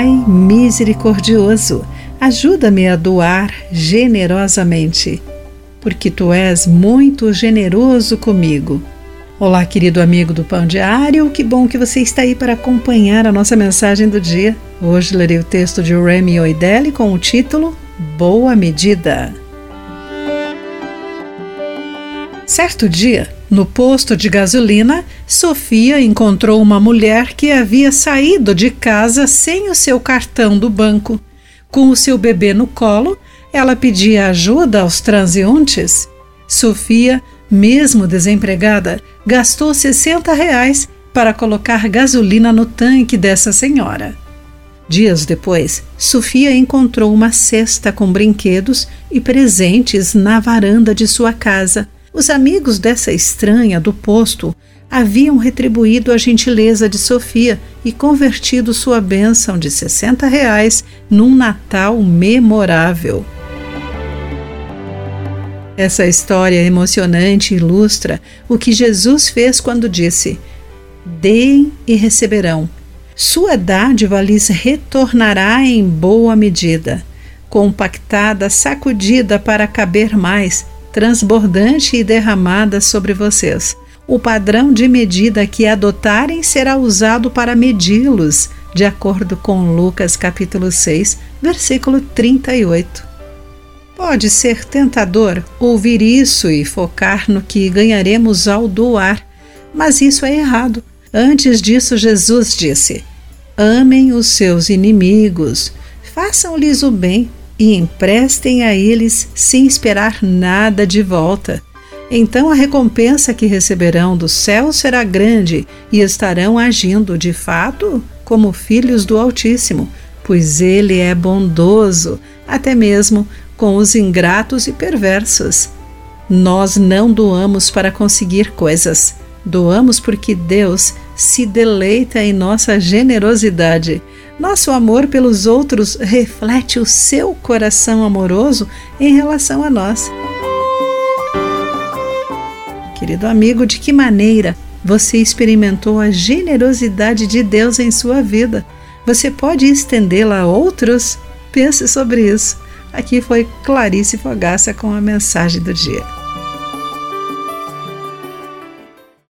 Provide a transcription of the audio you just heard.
Pai misericordioso, ajuda-me a doar generosamente, porque tu és muito generoso comigo. Olá, querido amigo do Pão Diário, que bom que você está aí para acompanhar a nossa mensagem do dia. Hoje lerei o texto de Remy Oidelli com o título Boa Medida. Certo dia, no posto de gasolina, Sofia encontrou uma mulher que havia saído de casa sem o seu cartão do banco. Com o seu bebê no colo, ela pedia ajuda aos transeuntes. Sofia, mesmo desempregada, gastou 60 reais para colocar gasolina no tanque dessa senhora. Dias depois, Sofia encontrou uma cesta com brinquedos e presentes na varanda de sua casa. Os amigos dessa estranha do posto haviam retribuído a gentileza de Sofia e convertido sua bênção de 60 reais num Natal memorável. Essa história emocionante ilustra o que Jesus fez quando disse: Deem e receberão. Sua dádiva lhes retornará em boa medida, compactada, sacudida para caber mais, transbordante e derramada sobre vocês. O padrão de medida que adotarem será usado para medi-los, de acordo com Lucas capítulo 6, versículo 38. Pode ser tentador ouvir isso e focar no que ganharemos ao doar, mas isso é errado. Antes disso, Jesus disse: Amem os seus inimigos, façam-lhes o bem e emprestem a eles sem esperar nada de volta. Então a recompensa que receberão do céu será grande e estarão agindo de fato como filhos do Altíssimo, pois ele é bondoso, até mesmo com os ingratos e perversos. Nós não doamos para conseguir coisas, doamos porque Deus se deleita em nossa generosidade. Nosso amor pelos outros reflete o seu coração amoroso em relação a nós. Querido amigo, de que maneira você experimentou a generosidade de Deus em sua vida? Você pode estendê-la a outros? Pense sobre isso. Aqui foi Clarice Fogaça com a mensagem do dia.